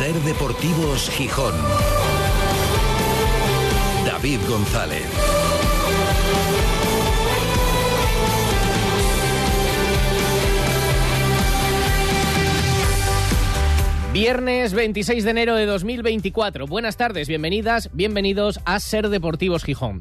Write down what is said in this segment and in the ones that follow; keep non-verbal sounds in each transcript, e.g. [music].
Ser Deportivos Gijón. David González. Viernes 26 de enero de 2024. Buenas tardes, bienvenidas, bienvenidos a Ser Deportivos Gijón.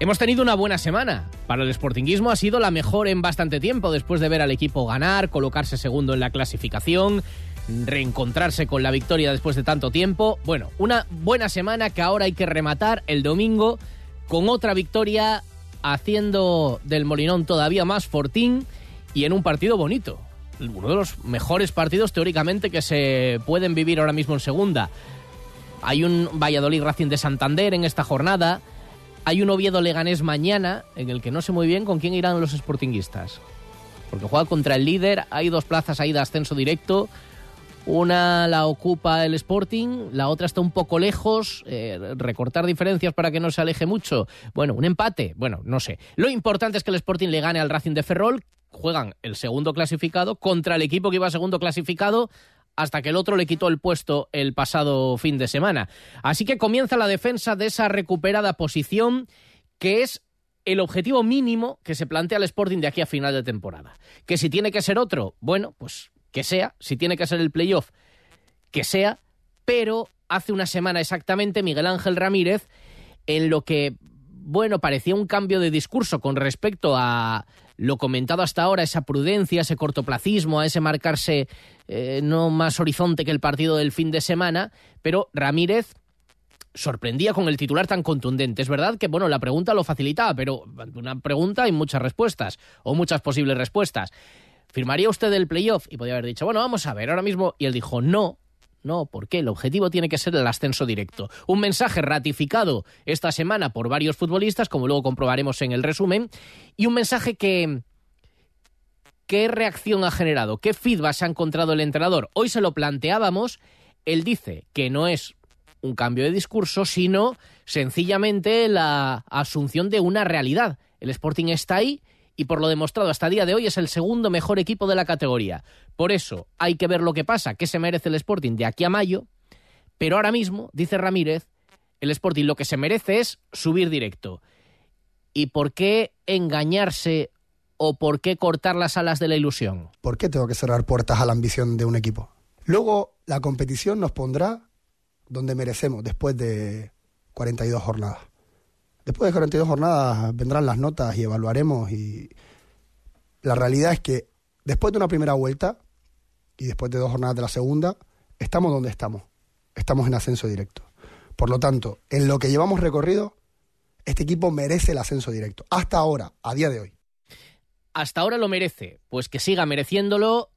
Hemos tenido una buena semana. Para el Sportinguismo ha sido la mejor en bastante tiempo después de ver al equipo ganar, colocarse segundo en la clasificación, reencontrarse con la victoria después de tanto tiempo. Bueno, una buena semana que ahora hay que rematar el domingo con otra victoria haciendo del Molinón todavía más fortín y en un partido bonito uno de los mejores partidos teóricamente que se pueden vivir ahora mismo en segunda. Hay un Valladolid Racing de Santander en esta jornada. Hay un Oviedo Leganés mañana, en el que no sé muy bien con quién irán los sportinguistas. Porque juega contra el líder, hay dos plazas ahí de ascenso directo. Una la ocupa el Sporting, la otra está un poco lejos. Eh, recortar diferencias para que no se aleje mucho. Bueno, un empate. Bueno, no sé. Lo importante es que el Sporting le gane al Racing de Ferrol, juegan el segundo clasificado contra el equipo que iba segundo clasificado hasta que el otro le quitó el puesto el pasado fin de semana. Así que comienza la defensa de esa recuperada posición que es el objetivo mínimo que se plantea el Sporting de aquí a final de temporada. Que si tiene que ser otro, bueno, pues que sea, si tiene que ser el playoff, que sea, pero hace una semana exactamente Miguel Ángel Ramírez en lo que bueno, parecía un cambio de discurso con respecto a lo comentado hasta ahora, esa prudencia, ese cortoplacismo, a ese marcarse eh, no más horizonte que el partido del fin de semana, pero Ramírez sorprendía con el titular tan contundente. Es verdad que, bueno, la pregunta lo facilitaba, pero una pregunta hay muchas respuestas, o muchas posibles respuestas. ¿Firmaría usted el playoff? Y podía haber dicho, bueno, vamos a ver ahora mismo. Y él dijo, no, no, ¿por qué? El objetivo tiene que ser el ascenso directo. Un mensaje ratificado esta semana por varios futbolistas, como luego comprobaremos en el resumen, y un mensaje que... ¿Qué reacción ha generado? ¿Qué feedback se ha encontrado el entrenador? Hoy se lo planteábamos, él dice que no es un cambio de discurso, sino sencillamente la asunción de una realidad. El Sporting está ahí y por lo demostrado hasta día de hoy es el segundo mejor equipo de la categoría. Por eso hay que ver lo que pasa, qué se merece el Sporting de aquí a mayo, pero ahora mismo, dice Ramírez, el Sporting lo que se merece es subir directo. ¿Y por qué engañarse o por qué cortar las alas de la ilusión? ¿Por qué tengo que cerrar puertas a la ambición de un equipo? Luego la competición nos pondrá donde merecemos después de 42 jornadas. Después de 42 jornadas vendrán las notas y evaluaremos y la realidad es que después de una primera vuelta y después de dos jornadas de la segunda, estamos donde estamos. Estamos en ascenso directo. Por lo tanto, en lo que llevamos recorrido, este equipo merece el ascenso directo. Hasta ahora, a día de hoy. Hasta ahora lo merece. Pues que siga mereciéndolo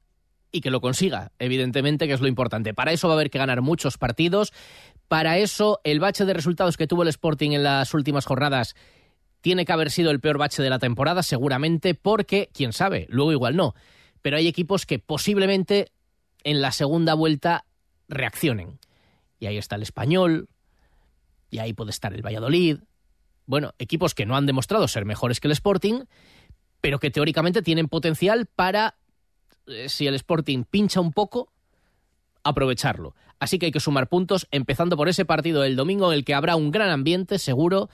y que lo consiga, evidentemente, que es lo importante. Para eso va a haber que ganar muchos partidos. Para eso, el bache de resultados que tuvo el Sporting en las últimas jornadas tiene que haber sido el peor bache de la temporada, seguramente, porque, quién sabe, luego igual no. Pero hay equipos que posiblemente en la segunda vuelta reaccionen. Y ahí está el español, y ahí puede estar el Valladolid. Bueno, equipos que no han demostrado ser mejores que el Sporting, pero que teóricamente tienen potencial para, eh, si el Sporting pincha un poco, aprovecharlo. Así que hay que sumar puntos, empezando por ese partido del domingo en el que habrá un gran ambiente, seguro,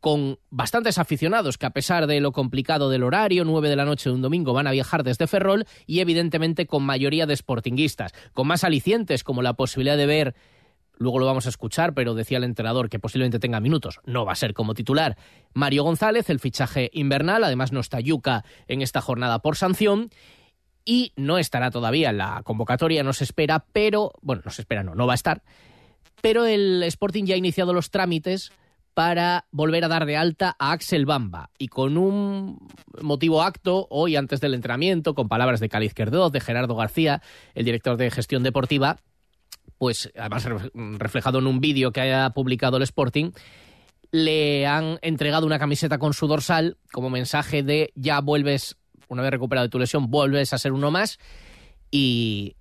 con bastantes aficionados que a pesar de lo complicado del horario, 9 de la noche de un domingo, van a viajar desde Ferrol y evidentemente con mayoría de sportinguistas, con más alicientes como la posibilidad de ver, luego lo vamos a escuchar, pero decía el entrenador que posiblemente tenga minutos, no va a ser como titular, Mario González, el fichaje invernal, además no está Yuca en esta jornada por sanción, y no estará todavía en la convocatoria, no se espera, pero, bueno, no se espera, no, no va a estar, pero el Sporting ya ha iniciado los trámites para volver a dar de alta a Axel Bamba. Y con un motivo acto hoy antes del entrenamiento con palabras de Cali Izquierdo, de Gerardo García, el director de gestión deportiva, pues además reflejado en un vídeo que haya publicado el Sporting, le han entregado una camiseta con su dorsal como mensaje de ya vuelves una vez recuperado tu lesión, vuelves a ser uno más y,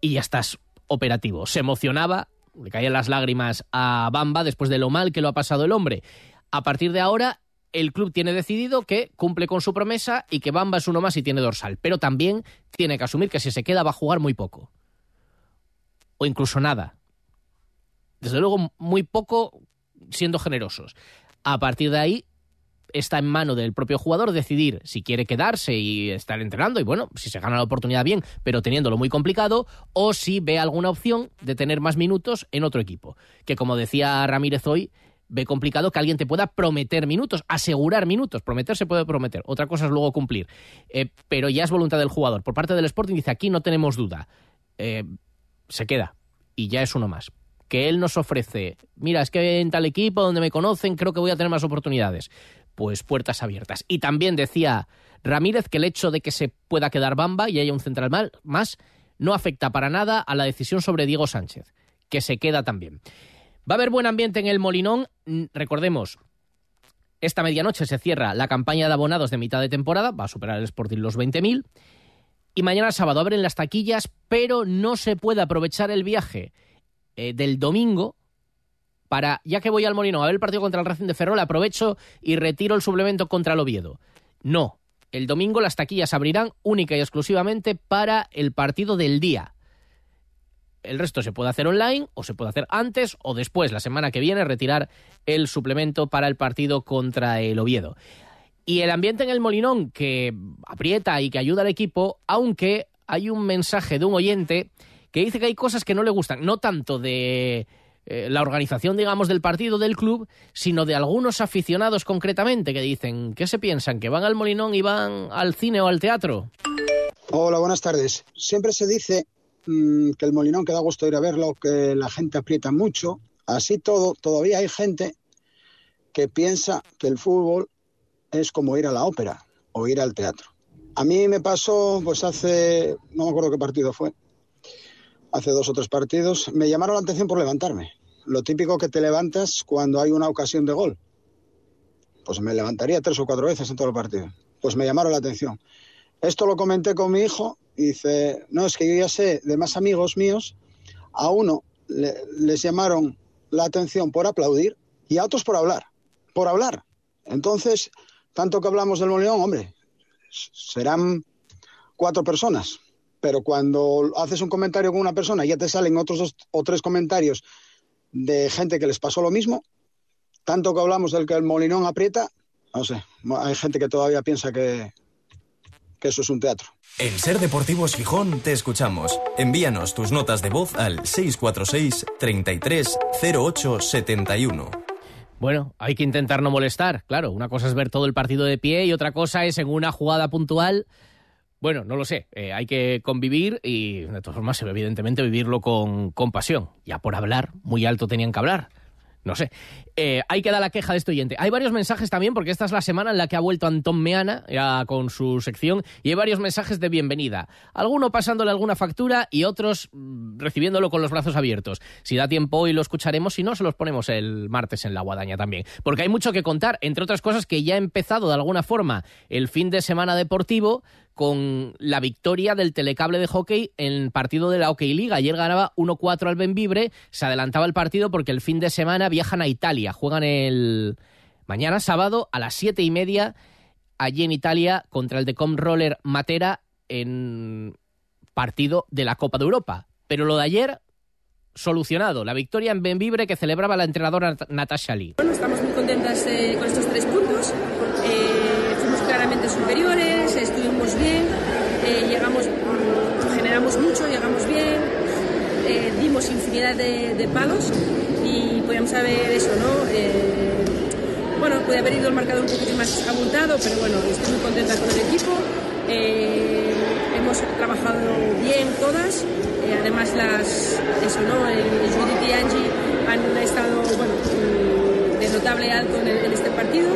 y ya estás operativo. Se emocionaba, le caían las lágrimas a Bamba después de lo mal que lo ha pasado el hombre. A partir de ahora, el club tiene decidido que cumple con su promesa y que Bamba es uno más y tiene dorsal, pero también tiene que asumir que si se queda va a jugar muy poco. o incluso nada. Desde luego, muy poco siendo generosos. A partir de ahí, está en mano del propio jugador decidir si quiere quedarse y estar entrenando, y bueno, si se gana la oportunidad bien, pero teniéndolo muy complicado, o si ve alguna opción de tener más minutos en otro equipo. Que como decía Ramírez hoy, ve complicado que alguien te pueda prometer minutos, asegurar minutos. Prometer se puede prometer, otra cosa es luego cumplir. Eh, pero ya es voluntad del jugador. Por parte del Sporting dice, aquí no tenemos duda. Eh, se queda y ya es uno más. Que él nos ofrece, mira, es que en tal equipo donde me conocen creo que voy a tener más oportunidades. Pues puertas abiertas. Y también decía Ramírez que el hecho de que se pueda quedar Bamba y haya un central más no afecta para nada a la decisión sobre Diego Sánchez, que se queda también. Va a haber buen ambiente en el Molinón. Mm, recordemos, esta medianoche se cierra la campaña de abonados de mitad de temporada, va a superar el Sporting los 20.000. Y mañana sábado abren las taquillas, pero no se puede aprovechar el viaje eh, del domingo para, ya que voy al Molinón a ver el partido contra el Racing de Ferrol, aprovecho y retiro el suplemento contra el Oviedo. No, el domingo las taquillas abrirán única y exclusivamente para el partido del día. El resto se puede hacer online o se puede hacer antes o después, la semana que viene, retirar el suplemento para el partido contra el Oviedo. Y el ambiente en el Molinón que aprieta y que ayuda al equipo, aunque hay un mensaje de un oyente que dice que hay cosas que no le gustan, no tanto de eh, la organización, digamos, del partido del club, sino de algunos aficionados concretamente que dicen, ¿qué se piensan? ¿Que van al Molinón y van al cine o al teatro? Hola, buenas tardes. Siempre se dice Mm, que el Molinón que da gusto ir a verlo, que la gente aprieta mucho. Así todo, todavía hay gente que piensa que el fútbol es como ir a la ópera o ir al teatro. A mí me pasó, pues hace, no me acuerdo qué partido fue, hace dos o tres partidos, me llamaron la atención por levantarme. Lo típico que te levantas cuando hay una ocasión de gol. Pues me levantaría tres o cuatro veces en todo el partido. Pues me llamaron la atención. Esto lo comenté con mi hijo y dice, no, es que yo ya sé de más amigos míos, a uno les llamaron la atención por aplaudir y a otros por hablar, por hablar. Entonces, tanto que hablamos del Molinón, hombre, serán cuatro personas, pero cuando haces un comentario con una persona y ya te salen otros dos o tres comentarios de gente que les pasó lo mismo, tanto que hablamos del que el Molinón aprieta, no sé, hay gente que todavía piensa que, que eso es un teatro. En Ser Deportivos Gijón te escuchamos. Envíanos tus notas de voz al 646 33 08 71. Bueno, hay que intentar no molestar, claro. Una cosa es ver todo el partido de pie y otra cosa es en una jugada puntual. Bueno, no lo sé. Eh, hay que convivir y, de todas formas, evidentemente, vivirlo con, con pasión. Ya por hablar, muy alto tenían que hablar no sé. Eh, hay que dar la queja de este oyente. Hay varios mensajes también, porque esta es la semana en la que ha vuelto Antón Meana ya con su sección, y hay varios mensajes de bienvenida. Alguno pasándole alguna factura y otros mm, recibiéndolo con los brazos abiertos. Si da tiempo hoy lo escucharemos, si no, se los ponemos el martes en la guadaña también. Porque hay mucho que contar, entre otras cosas que ya ha empezado de alguna forma el fin de semana deportivo con la victoria del telecable de hockey en partido de la Hockey Liga. Ayer ganaba 1-4 al Benvibre, se adelantaba el partido porque el fin de semana viajan a Italia, juegan el mañana sábado a las siete y media allí en Italia contra el Decom Roller Matera en partido de la Copa de Europa. Pero lo de ayer solucionado. La victoria en Benvibre que celebraba la entrenadora Natasha Lee. Bueno, estamos muy contentas eh, con estos tres puntos. Eh, superiores, estuvimos bien, eh, llegamos, generamos mucho, llegamos bien, dimos infinidad de, palos y podíamos saber eso, ¿no? bueno, puede haber ido el marcador un poquito más abultado, pero bueno, estoy muy contenta con el equipo. hemos trabajado bien todas eh, además, las, eso, ¿no? El, Judith y Angie han estado bueno, de notable alto en, este partido.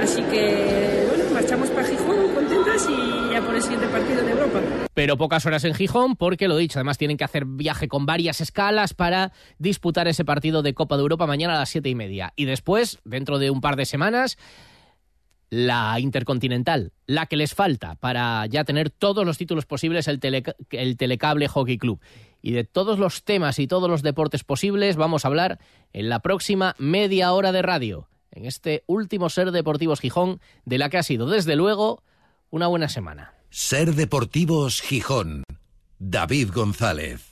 Así que, bueno, marchamos para Gijón contentas y ya por el siguiente partido de Europa. Pero pocas horas en Gijón, porque lo dicho, además tienen que hacer viaje con varias escalas para disputar ese partido de Copa de Europa mañana a las siete y media. Y después, dentro de un par de semanas, la Intercontinental, la que les falta para ya tener todos los títulos posibles el, el Telecable Hockey Club. Y de todos los temas y todos los deportes posibles vamos a hablar en la próxima media hora de radio, en este último Ser Deportivos Gijón, de la que ha sido, desde luego, una buena semana. Ser Deportivos Gijón, David González.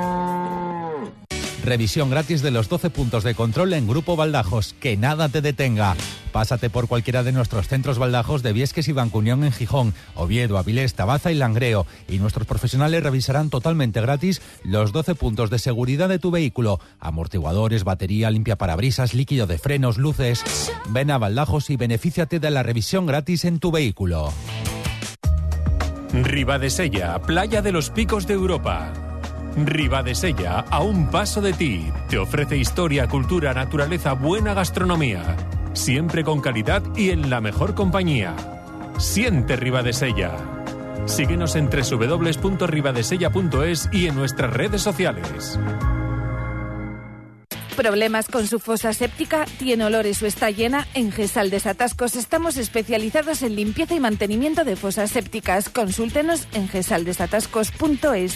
Revisión gratis de los 12 puntos de control en Grupo Baldajos. Que nada te detenga. Pásate por cualquiera de nuestros centros baldajos de Viesques y Bancuñón en Gijón, Oviedo, Avilés, Tabaza y Langreo. Y nuestros profesionales revisarán totalmente gratis los 12 puntos de seguridad de tu vehículo. Amortiguadores, batería, limpia parabrisas, líquido de frenos, luces. Ven a Baldajos y benefíciate de la revisión gratis en tu vehículo. Ribadesella, playa de los picos de Europa. Ribadesella, a un paso de ti, te ofrece historia, cultura, naturaleza, buena gastronomía. Siempre con calidad y en la mejor compañía. Siente Ribadesella. Síguenos en www.ribadesella.es y en nuestras redes sociales. ¿Problemas con su fosa séptica? ¿Tiene olores o está llena? En Gesal Desatascos estamos especializados en limpieza y mantenimiento de fosas sépticas. Consúltenos en gesaldesatascos.es.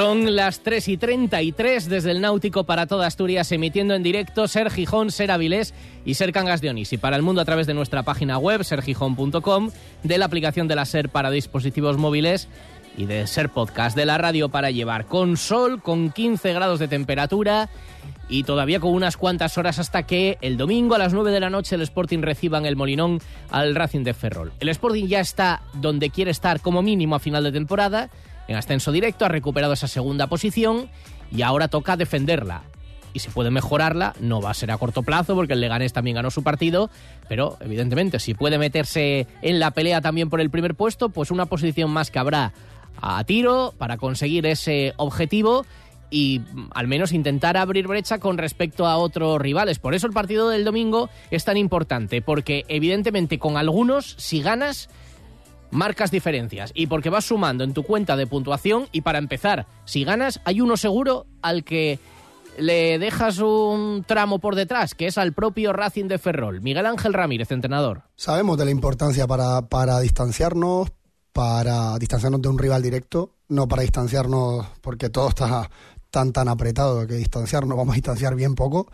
Son las 3 y 33 desde el Náutico para toda Asturias, emitiendo en directo Ser Gijón, Ser Avilés y Ser Cangas de. Y para el mundo a través de nuestra página web, sergijón.com, de la aplicación de la Ser para dispositivos móviles y de Ser Podcast, de la radio para llevar, con sol, con 15 grados de temperatura y todavía con unas cuantas horas hasta que el domingo a las 9 de la noche el Sporting reciba en el Molinón al Racing de Ferrol. El Sporting ya está donde quiere estar como mínimo a final de temporada en ascenso directo, ha recuperado esa segunda posición y ahora toca defenderla. Y si puede mejorarla, no va a ser a corto plazo porque el Leganés también ganó su partido, pero evidentemente si puede meterse en la pelea también por el primer puesto, pues una posición más que habrá a tiro para conseguir ese objetivo y al menos intentar abrir brecha con respecto a otros rivales. Por eso el partido del domingo es tan importante, porque evidentemente con algunos, si ganas, marcas diferencias y porque vas sumando en tu cuenta de puntuación y para empezar, si ganas, hay uno seguro al que le dejas un tramo por detrás, que es al propio Racing de Ferrol. Miguel Ángel Ramírez, entrenador. Sabemos de la importancia para, para distanciarnos, para distanciarnos de un rival directo, no para distanciarnos porque todo está tan tan apretado que distanciarnos vamos a distanciar bien poco,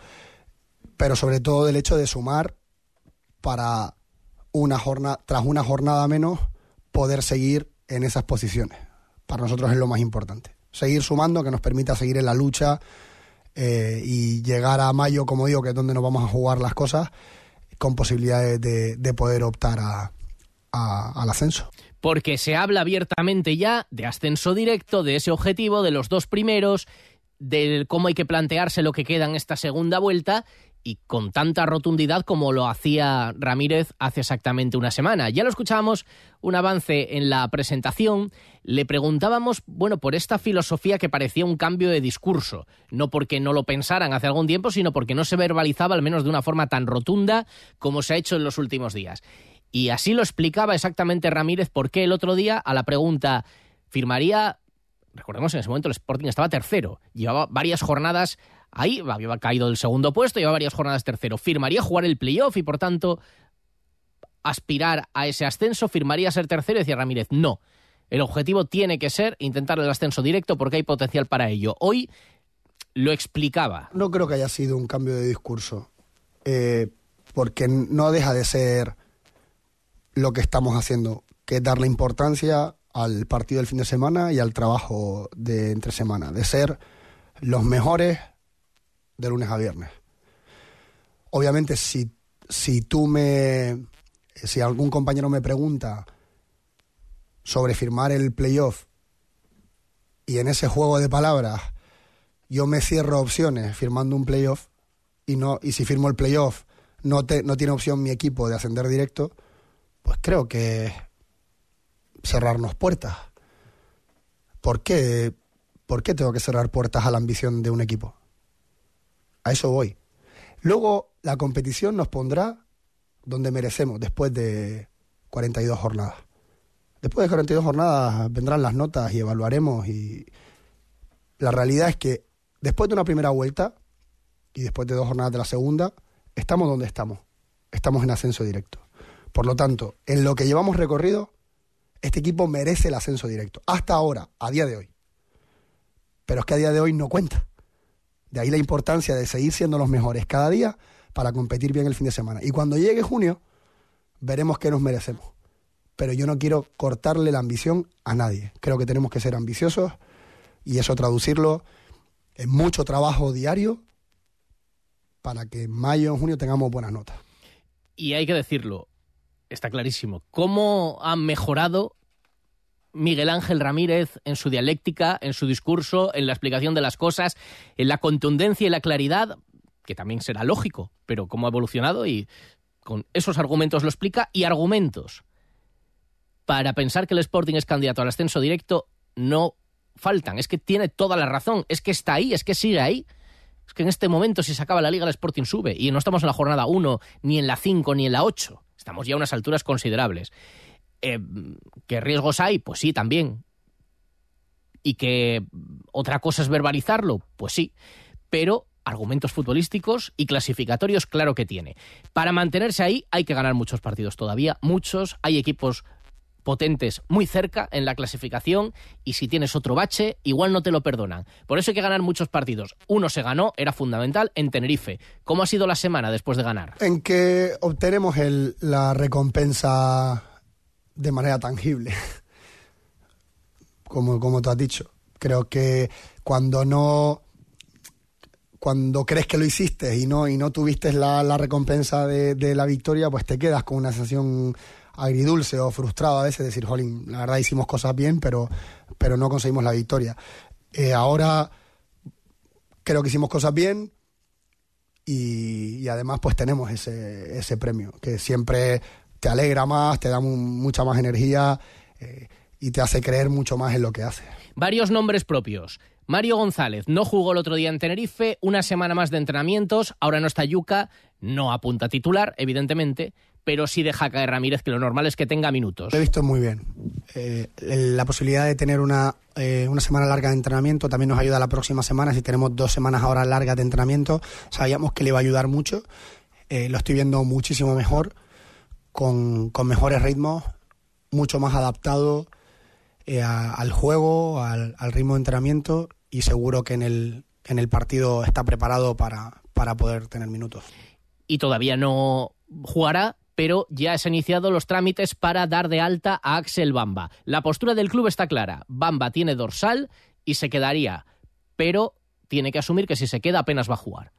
pero sobre todo del hecho de sumar para una jornada, tras una jornada menos, poder seguir en esas posiciones. Para nosotros es lo más importante. Seguir sumando, que nos permita seguir en la lucha eh, y llegar a mayo, como digo, que es donde nos vamos a jugar las cosas, con posibilidades de, de poder optar a, al ascenso. porque se habla abiertamente ya de ascenso directo, de ese objetivo, de los dos primeros, de cómo hay que plantearse lo que queda en esta segunda vuelta y con tanta rotundidad como lo hacía Ramírez hace exactamente una semana. Ya lo escuchábamos un avance en la presentación, le preguntábamos, bueno, por esta filosofía que parecía un cambio de discurso, no porque no lo pensaran hace algún tiempo, sino porque no se verbalizaba al menos de una forma tan rotunda como se ha hecho en los últimos días. Y así lo explicaba exactamente Ramírez por qué el otro día a la pregunta firmaría recordemos en ese momento el Sporting estaba tercero, llevaba varias jornadas ahí, había caído del segundo puesto, llevaba varias jornadas tercero, firmaría jugar el playoff y por tanto aspirar a ese ascenso, firmaría ser tercero y decía Ramírez, no, el objetivo tiene que ser intentar el ascenso directo porque hay potencial para ello. Hoy lo explicaba. No creo que haya sido un cambio de discurso, eh, porque no deja de ser lo que estamos haciendo, que es darle importancia al partido del fin de semana y al trabajo de entre semana, de ser los mejores de lunes a viernes. Obviamente, si, si tú me. Si algún compañero me pregunta sobre firmar el playoff y en ese juego de palabras yo me cierro opciones firmando un playoff y no y si firmo el playoff no te, no tiene opción mi equipo de ascender directo, pues creo que cerrarnos puertas. ¿Por qué? ¿Por qué tengo que cerrar puertas a la ambición de un equipo? A eso voy. Luego la competición nos pondrá donde merecemos después de 42 jornadas. Después de 42 jornadas vendrán las notas y evaluaremos y la realidad es que después de una primera vuelta y después de dos jornadas de la segunda, estamos donde estamos. Estamos en ascenso directo. Por lo tanto, en lo que llevamos recorrido, este equipo merece el ascenso directo. Hasta ahora, a día de hoy. Pero es que a día de hoy no cuenta. De ahí la importancia de seguir siendo los mejores cada día para competir bien el fin de semana. Y cuando llegue junio, veremos qué nos merecemos. Pero yo no quiero cortarle la ambición a nadie. Creo que tenemos que ser ambiciosos y eso traducirlo en mucho trabajo diario para que en mayo, en junio tengamos buenas notas. Y hay que decirlo, está clarísimo. ¿Cómo ha mejorado Miguel Ángel Ramírez en su dialéctica, en su discurso, en la explicación de las cosas, en la contundencia y la claridad, que también será lógico, pero cómo ha evolucionado y con esos argumentos lo explica, y argumentos para pensar que el Sporting es candidato al ascenso directo no faltan. Es que tiene toda la razón, es que está ahí, es que sigue ahí. Es que en este momento, si se acaba la liga, el Sporting sube. Y no estamos en la jornada 1, ni en la 5, ni en la 8. Estamos ya a unas alturas considerables. Eh, ¿Qué riesgos hay? Pues sí, también. ¿Y que otra cosa es verbalizarlo? Pues sí. Pero argumentos futbolísticos y clasificatorios, claro que tiene. Para mantenerse ahí hay que ganar muchos partidos todavía, muchos. Hay equipos potentes muy cerca en la clasificación y si tienes otro bache, igual no te lo perdonan. Por eso hay que ganar muchos partidos. Uno se ganó, era fundamental, en Tenerife. ¿Cómo ha sido la semana después de ganar? En que obtenemos la recompensa de manera tangible, como, como tú has dicho. Creo que cuando no cuando crees que lo hiciste y no y no tuviste la, la recompensa de, la victoria, pues te quedas con una sensación agridulce o frustrado a veces, decir, jolín, la verdad hicimos cosas bien, pero, pero no conseguimos la victoria. Eh, ahora creo que hicimos cosas bien y, y, además pues tenemos ese, ese premio, que siempre te alegra más, te da mucha más energía eh, y te hace creer mucho más en lo que haces. Varios nombres propios. Mario González no jugó el otro día en Tenerife, una semana más de entrenamientos, ahora no está Yuca, no apunta titular, evidentemente, pero sí deja caer Ramírez, que lo normal es que tenga minutos. Lo he visto muy bien. Eh, la posibilidad de tener una, eh, una semana larga de entrenamiento también nos ayuda la próxima semana. Si tenemos dos semanas ahora largas de entrenamiento, sabíamos que le va a ayudar mucho. Eh, lo estoy viendo muchísimo mejor, con, mejores ritmos, mucho más adaptado eh, al juego, al, al, ritmo de entrenamiento y seguro que en el, en el partido está preparado para, para poder tener minutos. Y todavía no jugará, pero ya se han iniciado los trámites para dar de alta a Axel Bamba. La postura del club está clara. Bamba tiene dorsal y se quedaría, pero tiene que asumir que si se queda apenas va a jugar.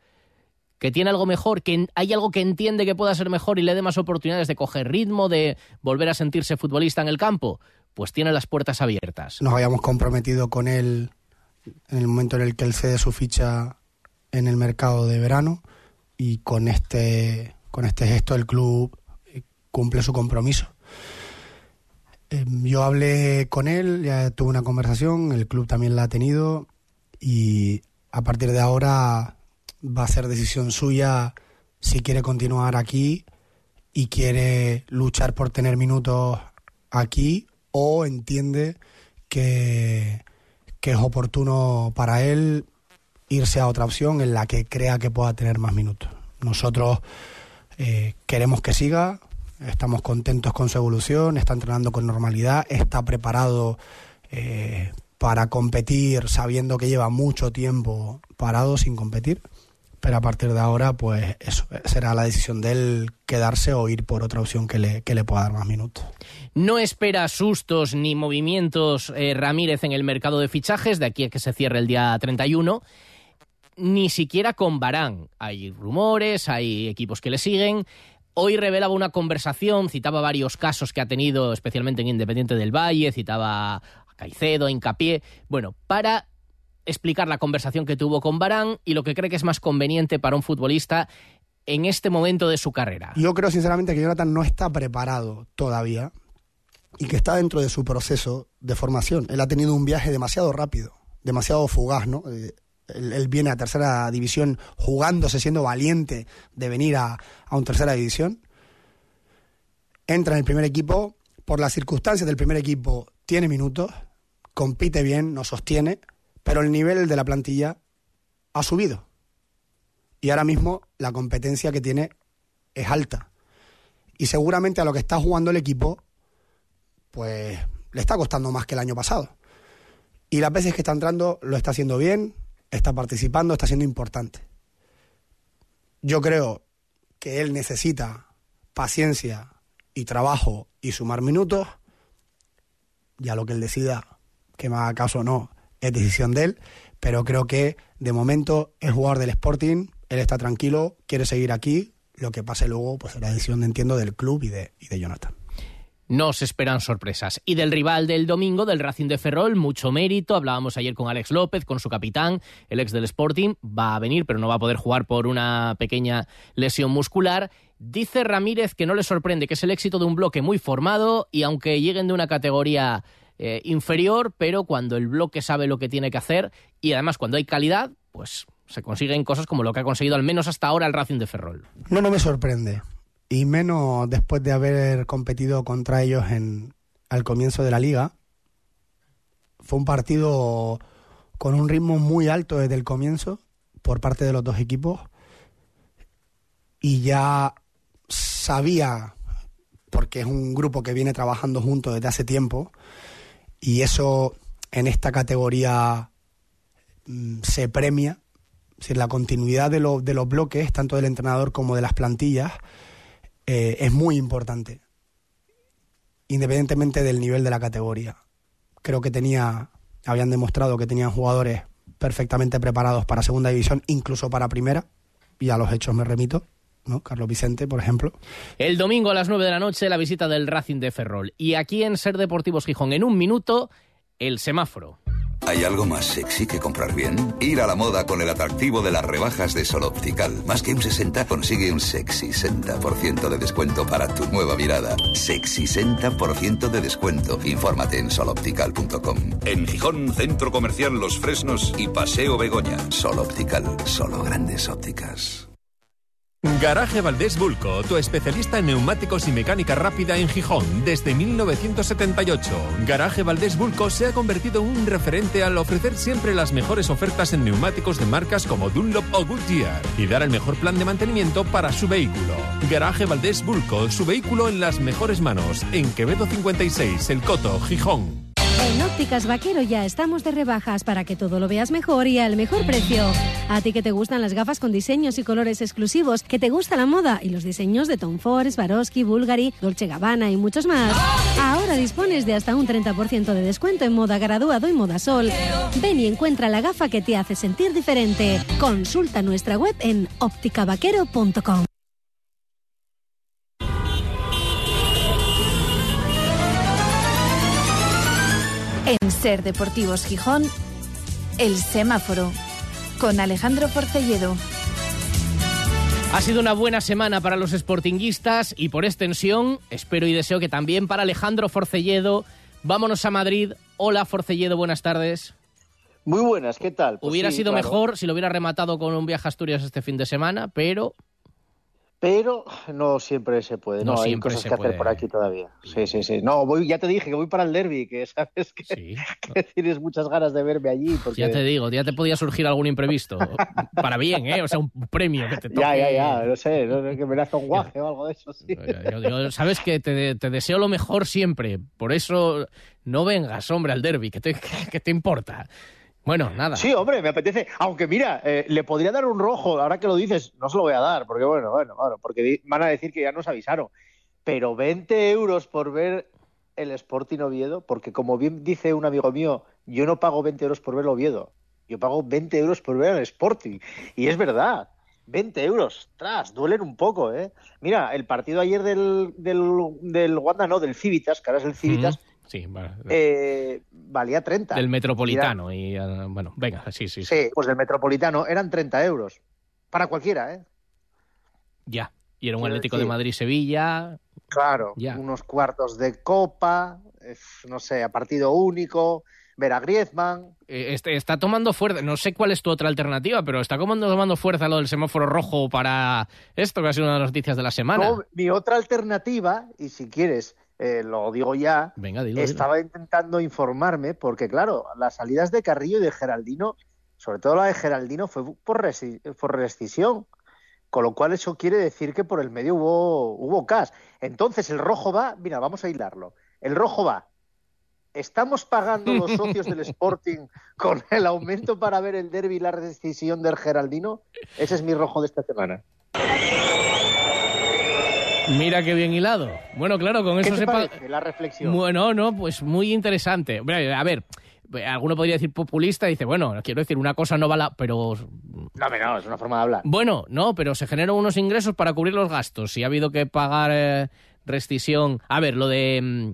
Que tiene algo mejor, que hay algo que entiende que pueda ser mejor y le dé más oportunidades de coger ritmo, de volver a sentirse futbolista en el campo, pues tiene las puertas abiertas. Nos habíamos comprometido con él en el momento en el que él cede su ficha en el mercado de verano y con este, con este gesto el club eh, cumple su compromiso. Em, yo hablé con él, ya tuve una conversación, el club también la ha tenido y a partir de ahora va a ser decisión suya si quiere continuar aquí y quiere luchar por tener minutos aquí o entiende que, que es oportuno para él irse a otra opción en la que crea que pueda tener más minutos. Nosotros eh, queremos que siga, estamos contentos con su evolución, está entrenando con normalidad, está preparado eh, para competir sabiendo que lleva mucho tiempo parado sin competir. Pero a partir de ahora, pues eso será la decisión de él quedarse o ir por otra opción que le, que le pueda dar más minutos. No espera sustos ni movimientos eh, Ramírez en el mercado de fichajes de aquí a que se cierre el día 31 ni siquiera con Barán. Hay rumores, hay equipos que le siguen. Hoy revelaba una conversación, citaba varios casos que ha tenido, especialmente en Independiente del Valle, citaba a Caicedo, a Hincapié. Bueno, para explicar la conversación que tuvo con Barán y lo que cree que es más conveniente para un futbolista en este momento de su carrera. Yo creo sinceramente que Jonathan no está preparado todavía y que está dentro de su proceso de formación. Él ha tenido un viaje demasiado rápido, demasiado fugaz, ¿no? Eh, él, viene a tercera división jugándose, siendo valiente de venir a, a un tercera división. Entra en el primer equipo, por las circunstancias del primer equipo, tiene minutos, compite bien, nos sostiene, pero el nivel de la plantilla ha subido. Y ahora mismo la competencia que tiene es alta. Y seguramente a lo que está jugando el equipo, pues le está costando más que el año pasado. Y las veces que está entrando lo está haciendo bien, está participando, está siendo importante. Yo creo que él necesita paciencia y trabajo y sumar minutos. Ya lo que él decida, que me haga caso o no, es decisión de él. Pero creo que de momento es jugador del Sporting, él está tranquilo, quiere seguir aquí. Lo que pase luego, pues la decisión, entiendo, del club y de, y de Jonathan no se esperan sorpresas. Y del rival del domingo, del Racing de Ferrol, mucho mérito. Hablábamos ayer con Alex López, con su capitán, el ex del Sporting. Va a venir, pero no va a poder jugar por una pequeña lesión muscular. Dice Ramírez que no le sorprende, que es el éxito de un bloque muy formado y aunque lleguen de una categoría eh, inferior, pero cuando el bloque sabe lo que tiene que hacer y además cuando hay calidad, pues se consiguen cosas como lo que ha conseguido al menos hasta ahora el Racing de Ferrol. No, no me sorprende y menos después de haber competido contra ellos en, al comienzo de la liga. Fue un partido con un ritmo muy alto desde el comienzo por parte de los dos equipos y ya sabía, porque es un grupo que viene trabajando juntos desde hace tiempo, y eso en esta categoría mm, se premia, es la continuidad de, de los bloques, tanto del entrenador como de las plantillas, eh, es muy importante, independientemente del nivel de la categoría. Creo que tenía, habían demostrado que tenían jugadores perfectamente preparados para segunda división, incluso para primera, y a los hechos me remito. ¿No? Carlos Vicente, por ejemplo. El domingo a las 9 de la noche, la visita del Racing de Ferrol. Y aquí en Ser Deportivos Gijón, en un minuto, el semáforo. ¿Hay algo más sexy que comprar bien? Ir a la moda con el atractivo de las rebajas de Sol Optical. Más que un 60 consigue un sexy 60% de descuento para tu nueva mirada. Sexy 60% de descuento. Infórmate en soloptical.com. En Gijón, Centro Comercial Los Fresnos y Paseo Begoña. Sol Optical, solo grandes ópticas. Garaje Valdés Bulco, tu especialista en neumáticos y mecánica rápida en Gijón desde 1978. Garaje Valdés Bulco se ha convertido en un referente al ofrecer siempre las mejores ofertas en neumáticos de marcas como Dunlop o Goodyear y dar el mejor plan de mantenimiento para su vehículo. Garaje Valdés Bulco, su vehículo en las mejores manos, en Quevedo 56, El Coto, Gijón. En Ópticas Vaquero ya estamos de rebajas para que todo lo veas mejor y al mejor precio. A ti que te gustan las gafas con diseños y colores exclusivos, que te gusta la moda y los diseños de Tom Ford, Swarovski, Bulgari, Dolce Gabbana y muchos más. Ahora dispones de hasta un 30% de descuento en moda graduado y moda sol. Ven y encuentra la gafa que te hace sentir diferente. Consulta nuestra web en ópticavaquero.com. En Ser Deportivos Gijón, El Semáforo, con Alejandro Forcelledo. Ha sido una buena semana para los sportinguistas y por extensión espero y deseo que también para Alejandro Forcelledo. Vámonos a Madrid. Hola Forcelledo, buenas tardes. Muy buenas, ¿qué tal? Pues hubiera sí, sido claro. mejor si lo hubiera rematado con un viaje a Asturias este fin de semana, pero Pero no siempre se puede, No no, hay siempre cosas se que puede. hacer por aquí todavía. Sí, sí, sí. No, voy, ya te dije que voy para el derby, que [laughs] sabes que, que tienes muchas ganas de verme allí. Porque... ya te digo, ya te podía surgir algún imprevisto. [laughs] Para bien, ¿eh? O sea, un premio que te toque. [laughs] Ya, ya, ya, no sé, no sé, que me nazca un guaje o algo de eso, sí. Yo digo, sabes que te, te deseo lo mejor siempre. Por eso no vengas, hombre, al derby. ¿Qué te, qué te importa? Bueno, nada. Sí, hombre, me apetece. Aunque mira, eh, le podría dar un rojo, ahora que lo dices, no se lo voy a dar, porque bueno, bueno, bueno, porque van a decir que ya nos avisaron. Pero 20 euros por ver el Sporting Oviedo, porque como bien dice un amigo mío, yo no pago 20 euros por ver el Oviedo, yo pago 20 euros por ver el Sporting. Y es verdad, 20 euros, tras, duelen un poco, ¿eh? Mira, el partido ayer del, del, del Wanda, no, del Civitas, que ahora es el Civitas, Sí, vale. eh, valía 30. del Y era- Metropolitano. Y, eh, bueno, venga, sí, sí, sí. Sí, pues del Metropolitano eran 30 euros. Para cualquiera, ¿eh? Ya. Y era un Quiero Atlético de Madrid-Sevilla. Claro, Ya. unos cuartos de copa, no sé, a partido único, ver a Griezmann. Este- está tomando fuerza. No sé cuál es tu otra alternativa, pero está tomando, tomando fuerza lo del semáforo rojo para esto, que ha sido una de las noticias de la semana. No, mi otra alternativa, y si quieres, eh, lo digo ya, Venga, dilo, dilo. estaba intentando informarme, porque claro, las salidas de Carrillo y de Geraldino, sobre todo la de Geraldino, fue por, resi- por rescisión. Con lo cual eso quiere decir que por el medio hubo, hubo cash. Entonces el rojo va, mira, vamos a hilarlo. El rojo va. ¿Estamos pagando los socios del [laughs] Sporting con el aumento para ver el derby y la rescisión del Geraldino? Ese es mi rojo de esta semana. Mira qué bien hilado. Bueno, claro, con ¿Qué eso te se pa- parece la reflexión? Bueno, no, pues muy interesante. A ver, alguno podría decir populista, dice, bueno, quiero decir, una cosa no va la... Pero No, no, es una forma de hablar. Bueno, no, pero se generan unos ingresos para cubrir los gastos. Si ha habido que pagar eh, rescisión. A ver, lo de. mm,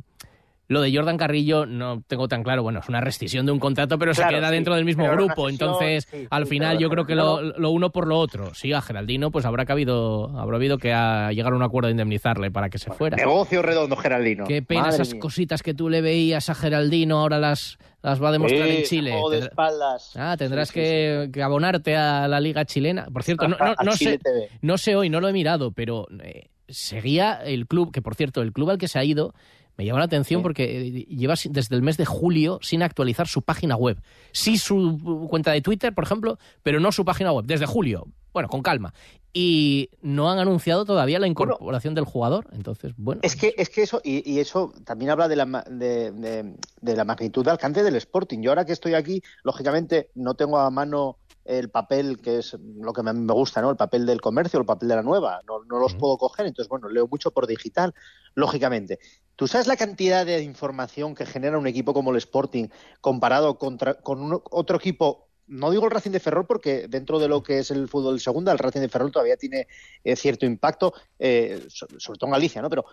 Lo de Jordan Carrillo no tengo tan claro. Bueno, es una rescisión de un contrato, pero Claro, se queda sí, dentro del mismo grupo. Entonces, sí, al final, yo creo que lo, lo uno por lo otro. Sí, a Geraldino, pues habrá que habido, habrá habido que a llegar a un acuerdo de indemnizarle para que se fuera. Negocio redondo, Geraldino. Qué pena Madre esas mía. cositas que tú le veías a Geraldino, ahora las, las va a demostrar en Chile. de espaldas. Ah, tendrás que, que abonarte a la Liga Chilena. Por cierto, no, no, [laughs] no sé, TV. no sé hoy, no lo he mirado, pero eh, seguía el club, que por cierto, el club al que se ha ido, me llamó la atención porque eh, lleva desde el mes de julio sin actualizar su página web. Sí su cuenta de Twitter, por ejemplo, pero no su página web, desde julio. Bueno, con calma. Y no han anunciado todavía la incorporación del jugador. Entonces, bueno. Es que, es que eso, y, y eso también habla de la, de- de la magnitud de alcance del Sporting. Yo ahora que estoy aquí, lógicamente no tengo a mano el papel que es lo que me, gusta, ¿no? El papel del comercio, el papel de la nueva. No, no los puedo coger, entonces, bueno, leo mucho por digital, lógicamente. ¿Tú sabes la cantidad de información que genera un equipo como el Sporting comparado contra, con un- otro equipo? No digo el Racing de Ferrol porque dentro de lo que es el fútbol segunda, el Racing de Ferrol todavía tiene eh, cierto impacto, eh, so- sobre todo en Galicia, ¿no? Pero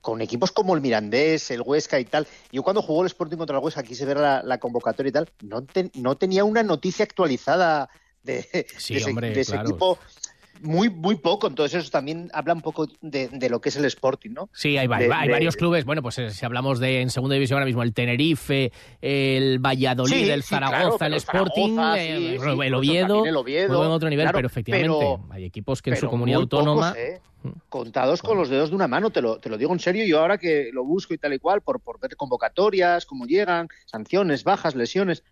con equipos como el Mirandés, el Huesca y tal. Yo cuando jugó el Sporting contra el Huesca, quise ver la, la convocatoria y tal, no, te- no tenía una noticia actualizada de, Sí, de ese, hombre, de ese claro. equipo. Muy, muy poco, entonces eso también habla un poco de, de lo que es el Sporting, ¿no? Sí, hay, va- De- hay de- varios clubes. Bueno, pues eh, si hablamos de en segunda división ahora mismo, el Tenerife, el Valladolid, Sí, el sí, Zaragoza, claro, el Sporting, Zaragoza, eh, sí, el, Oviedo, el Oviedo, juegan a otro nivel, claro, pero efectivamente pero- hay equipos que en su comunidad autónoma. pocos, ¿eh? Contados con los dedos de una mano, te lo, te lo digo en serio. Yo ahora que lo busco y tal y cual, por, por ver convocatorias, cómo llegan, sanciones, bajas, lesiones,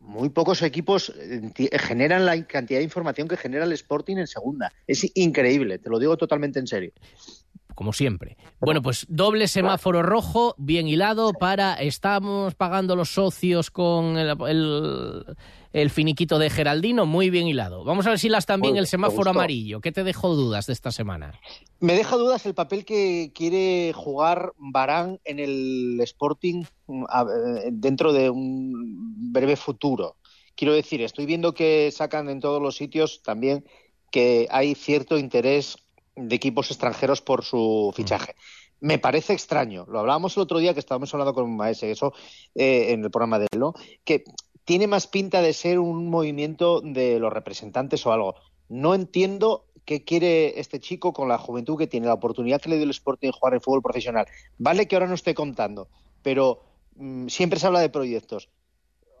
muy pocos equipos eh, generan la cantidad de información que genera el Sporting en segunda. Es increíble, te lo digo totalmente en serio. Como siempre. Bueno, pues doble semáforo rojo, bien hilado para estamos pagando los socios con el, el- el finiquito de Geraldino, muy bien hilado. Vamos a ver si las también el semáforo amarillo. ¿Qué te dejó dudas de esta semana? Me deja dudas el papel que quiere jugar Barán en el Sporting mm, eh, dentro de un breve futuro. Quiero decir, estoy viendo que sacan en todos los sitios también que hay cierto interés de equipos extranjeros por su fichaje. Me parece extraño. Lo hablábamos el otro día que estábamos hablando con Maese, eso eh, en el programa de él, ¿no? Que tiene más pinta de ser un movimiento de los representantes o algo. No entiendo qué quiere este chico con la juventud que tiene, la oportunidad que le dio el Sporting de jugar en fútbol profesional. Vale que ahora no esté contando, pero mm, siempre se habla de proyectos.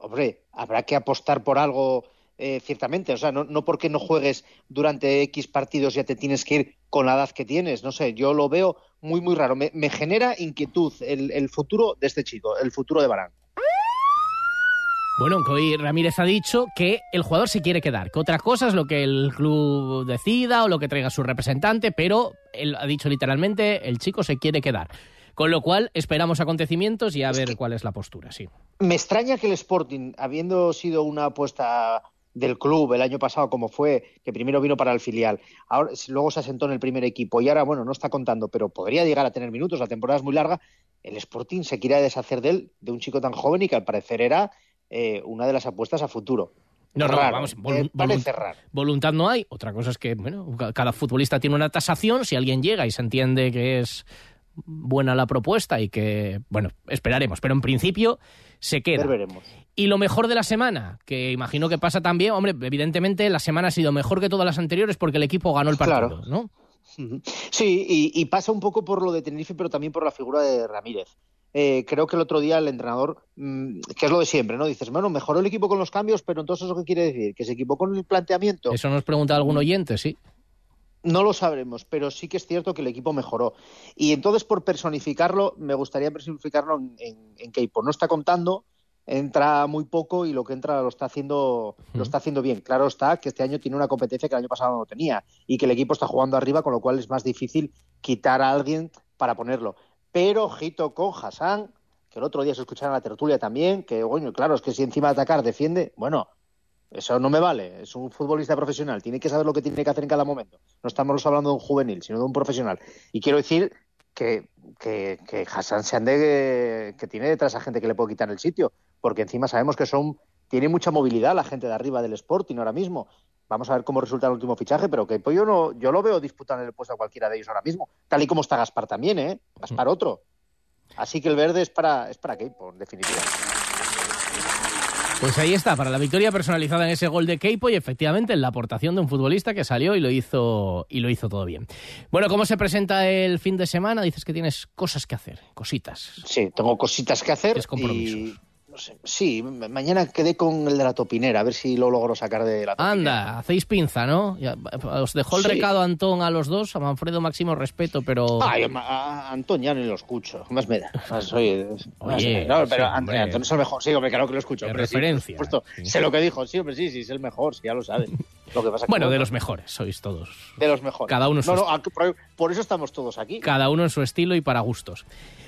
Hombre, habrá que apostar por algo eh, ciertamente. O sea, no, no porque no juegues durante X partidos ya te tienes que ir con la edad que tienes. No sé, yo lo veo muy, muy raro. Me, me genera inquietud el, el futuro de este chico, el futuro de Barán. Bueno, aunque hoy Ramírez ha dicho que el jugador se quiere quedar, que otra cosa es lo que el club decida o lo que traiga su representante, pero él ha dicho literalmente, el chico se quiere quedar. Con lo cual, esperamos acontecimientos y a ver cuál es la postura, sí. Me extraña que el Sporting, habiendo sido una apuesta del club el año pasado como fue, que primero vino para el filial, ahora luego se asentó en el primer equipo y ahora, bueno, no está contando, pero podría llegar a tener minutos, la temporada es muy larga, el Sporting se quiera deshacer de él, de un chico tan joven y que al parecer era eh, una de las apuestas a futuro. No, no, Raro, vamos, me volun- parece volun- raro. voluntad no hay. Otra cosa es que, bueno, ca- cada futbolista tiene una tasación. Si alguien llega y se entiende que es buena la propuesta y que, bueno, esperaremos. Pero en principio se queda. Veremos. Y lo mejor de la semana, que imagino que pasa también, hombre, evidentemente la semana ha sido mejor que todas las anteriores porque el equipo ganó el partido, Claro. ¿no? Sí, y, y pasa un poco por lo de Tenerife, pero también por la figura de Ramírez. Eh, creo que el otro día el entrenador, mm, que es lo de siempre, ¿no? Dices, bueno, mejoró el equipo con los cambios, pero entonces ¿eso qué quiere decir? ¿Que se equivocó en el planteamiento? Eso nos pregunta algún oyente, sí. No lo sabremos, pero sí que es cierto que el equipo mejoró. Y entonces, por personificarlo, me gustaría personificarlo en, en, en Keipo. No está contando, entra muy poco y lo que entra lo está haciendo lo está haciendo bien. Claro está que este año tiene una competencia que el año pasado no tenía y que el equipo está jugando arriba, con lo cual es más difícil quitar a alguien para ponerlo. Pero ojito con Hassan, que el otro día se escucharon en la tertulia también, que bueno, claro, es que si encima de atacar defiende, bueno, eso no me vale. Es un futbolista profesional. Tiene que saber lo que tiene que hacer en cada momento. No estamos hablando de un juvenil, sino de un profesional. Y quiero decir que, que, que Hassan se ande, que tiene detrás a gente que le puede quitar el sitio. Porque encima sabemos que son tiene mucha movilidad la gente de arriba del Sporting ahora mismo. Vamos a ver cómo resulta el último fichaje, pero que pues yo no, yo lo veo disputar el puesto a cualquiera de ellos ahora mismo. Tal y como está Gaspar también, ¿eh? Gaspar otro. Así que el verde es para, es para Keipo, en definitiva. Pues ahí está, para la victoria personalizada en ese gol de Keipo y efectivamente en la aportación de un futbolista que salió y lo hizo y lo hizo todo bien. Bueno, ¿cómo se presenta el fin de semana? Dices que tienes cosas que hacer, cositas. Sí, tengo cositas que hacer. Y, no sé, sí, ma- mañana quedé con el de la topinera, a ver si lo logro sacar de la topinera. Anda, hacéis pinza, ¿no? Ya, os dejó el Sí. recado Antón a los dos, a Manfredo máximo respeto, pero... Ay, a Antón ya ni lo escucho, más me da. Más, oye, más Oye, me da. no, pero sí. Antón es el mejor, sí, hombre, claro que lo escucho. Hombre, sí, por referencia, supuesto. sé lo que dijo, sí, hombre, sí, sí, es el mejor, sí, ya lo sabe. Lo que pasa que Bueno, de no- los mejores, sois todos. de los mejores. Cada uno no, no, por, por eso estamos todos aquí. Cada uno en su estilo y para gustos.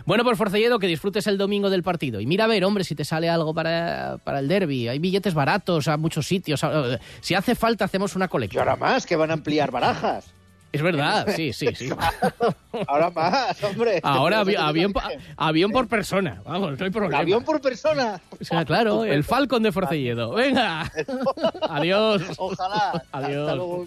Bueno, pues Forcelledo, que disfrutes el domingo del partido. Y mira a ver, hombre, si te sale algo para, para el derby. Hay billetes baratos a muchos sitios. A- Si hace falta, hacemos una colecta. Y ahora más, que van a ampliar barajas. Es verdad, sí, sí, sí. [laughs] Ahora más, hombre. Ahora avi- avión, avión por persona. Vamos, no hay problema. Avión por persona. O sea, claro, el Falcon de Forcelledo. Venga. [laughs] Adiós. Ojalá. Adiós. Hasta luego.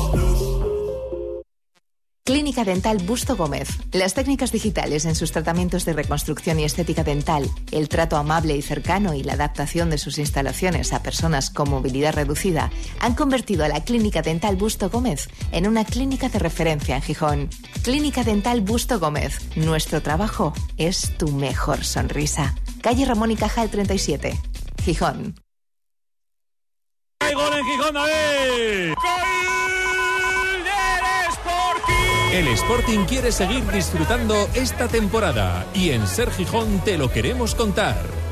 Clínica Dental Busto Gómez. Las técnicas digitales en sus tratamientos de reconstrucción y estética dental, el trato amable y cercano y la adaptación de sus instalaciones a personas con movilidad reducida han convertido a la Clínica Dental Busto Gómez en una clínica de referencia en Gijón. Clínica Dental Busto Gómez. Nuestro trabajo es tu mejor sonrisa. Calle Ramón y Cajal 37. Gijón. ¡Hay gol en Gijón, David! ¡Gol! El Sporting quiere seguir disfrutando esta temporada y en Ser Gijón te lo queremos contar.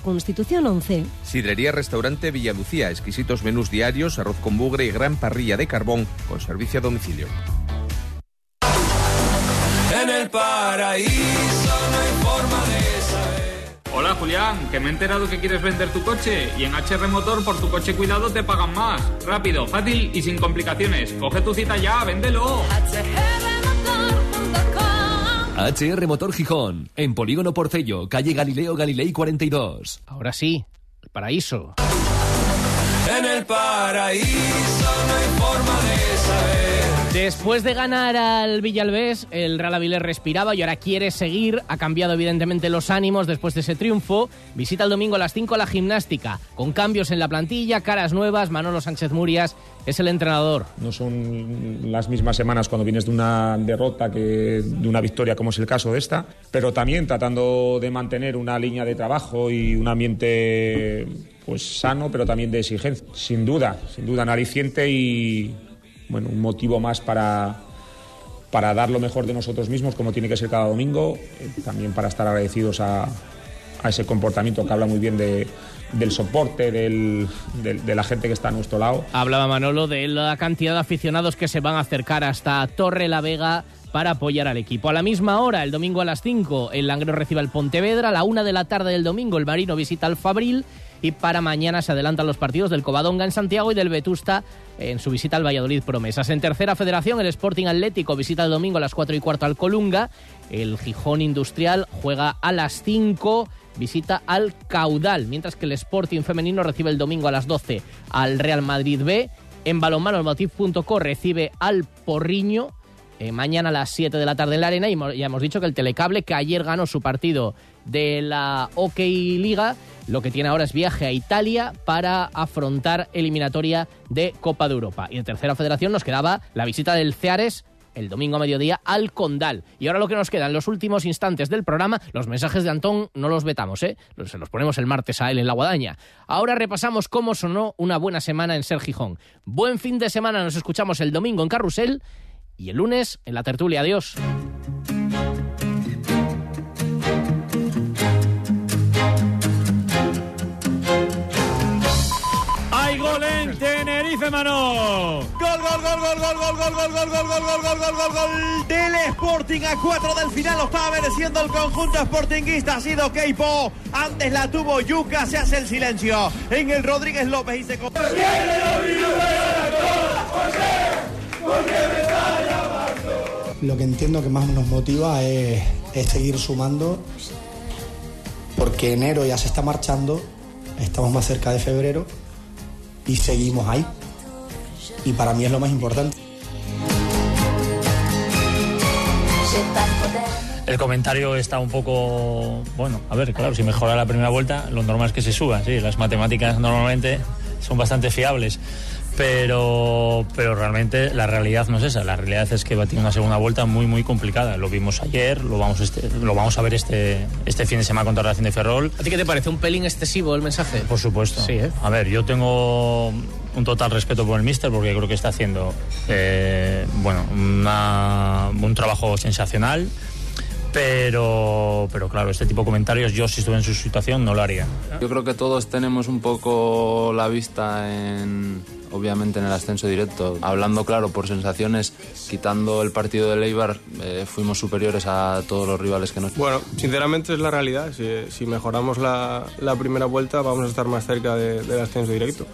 Constitución 11. Sidrería Restaurante Villalucía, exquisitos menús diarios, arroz con bugre y gran parrilla de carbón con servicio a domicilio. En el paraíso no hay forma de saber. Hola Julián, que me he enterado que quieres vender tu coche y en HR Motor por tu coche cuidado te pagan más. Rápido, fácil y sin complicaciones. Coge tu cita ya, véndelo. HR Motor Gijón, en Polígono Porcello, calle Galileo Galilei 42. Ahora sí, el paraíso. En el paraíso no hay forma de. Después de ganar al Villalbés, el Real respiraba y ahora quiere seguir. Ha cambiado evidentemente los ánimos después de ese triunfo. Visita el domingo a las 5 la gimnástica, con cambios en la plantilla, caras nuevas. Manolo Sánchez Murias es el entrenador. No son las mismas semanas cuando vienes de una derrota que de una victoria, como es el caso de esta, pero también tratando de mantener una línea de trabajo y un ambiente pues sano, pero también de exigencia. Sin duda, sin duda, aliciente y bueno, un motivo más para, para dar lo mejor de nosotros mismos, como tiene que ser cada domingo, eh, también para estar agradecidos a, a ese comportamiento que habla muy bien de, del soporte, del, del- de la gente que está a nuestro lado. Hablaba Manolo de la cantidad de aficionados que se van a acercar hasta Torre la Vega para apoyar al equipo. A la misma hora, el domingo a las 5, el Langreo recibe al Pontevedra. A la 1 de la tarde del domingo, el Marino visita al Fabril. Y para mañana se adelantan los partidos del Covadonga en Santiago y del Vetusta en su visita al Valladolid Promesas. En tercera federación, el Sporting Atlético visita el domingo a las 4 y cuarto al Colunga. El Gijón Industrial juega a las 5 visita al Caudal, mientras que el Sporting femenino recibe el domingo a las 12 al Real Madrid B. En balonmano, el Motiv.co recibe al Porriño. eh, mañana a las 7 de la tarde en la arena y ya hemos dicho que el Telecable, que ayer ganó su partido de la OK Liga, lo que tiene ahora es viaje a Italia para afrontar eliminatoria de Copa de Europa. Y en tercera federación nos quedaba la visita del Ceares el domingo a mediodía al Condal. Y ahora lo que nos queda en los últimos instantes del programa, los mensajes de Antón no los vetamos, ¿eh? Se los ponemos el martes a él en la guadaña. Ahora repasamos cómo sonó una buena semana en Ser Gijón. Buen fin de semana, nos escuchamos el domingo en Carrusel y el lunes en la tertulia. Adiós. Tenerife, mano! Gol, gol, gol, gol, gol, gol, gol, gol, gol, gol, gol, gol, gol, gol, gol, gol del Sporting a 4 del final lo estaba mereciendo el conjunto sportinguista ha sido Keipo antes la tuvo Yuca se hace el silencio en el Rodríguez López y se Lo que entiendo que más nos motiva es, es seguir sumando, porque enero ya se está marchando, estamos más cerca de febrero y seguimos ahí. Y para mí es lo más importante. El comentario está un poco, bueno, a ver, claro, si mejora la primera vuelta, lo normal es que se suba, sí, las matemáticas normalmente son bastante fiables, pero, pero realmente la realidad no es esa, la realidad es que va a tener una segunda vuelta muy, muy complicada, lo vimos ayer, lo vamos, este, lo vamos a ver este, este fin de semana contra Racing de Ferrol. ¿A ti qué te parece? ¿Un pelín excesivo el mensaje? Por supuesto. Sí, ¿eh? A ver, yo tengo un total respeto por el míster porque creo que está haciendo eh, bueno, un trabajo sensacional. Pero, pero claro, este tipo de comentarios yo si estuve en su situación no lo haría. Yo creo que todos tenemos un poco la vista en, obviamente, en el ascenso directo. Hablando, claro, por sensaciones, quitando el partido de Leibar, eh, fuimos superiores a todos los rivales que nos... Bueno, sinceramente es la realidad. Si, si mejoramos la, la primera vuelta, vamos a estar más cerca de- del ascenso directo.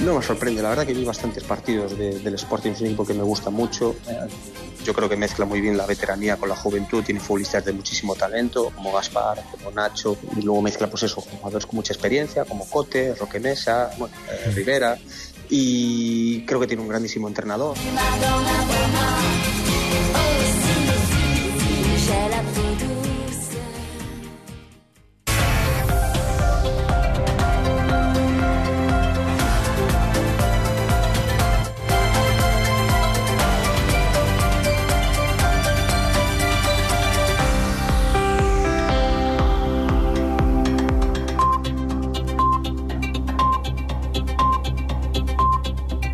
No me sorprende, la verdad que vi bastantes partidos del Sporting, es un equipo que me gusta mucho. Yo creo que mezcla muy bien la veteranía con la juventud, tiene futbolistas de muchísimo talento, como Gaspar, como Nacho, y luego mezcla pues eso, jugadores con mucha experiencia, como Cote, Roque Mesa, bueno, eh, Rivera, y creo que tiene un grandísimo entrenador.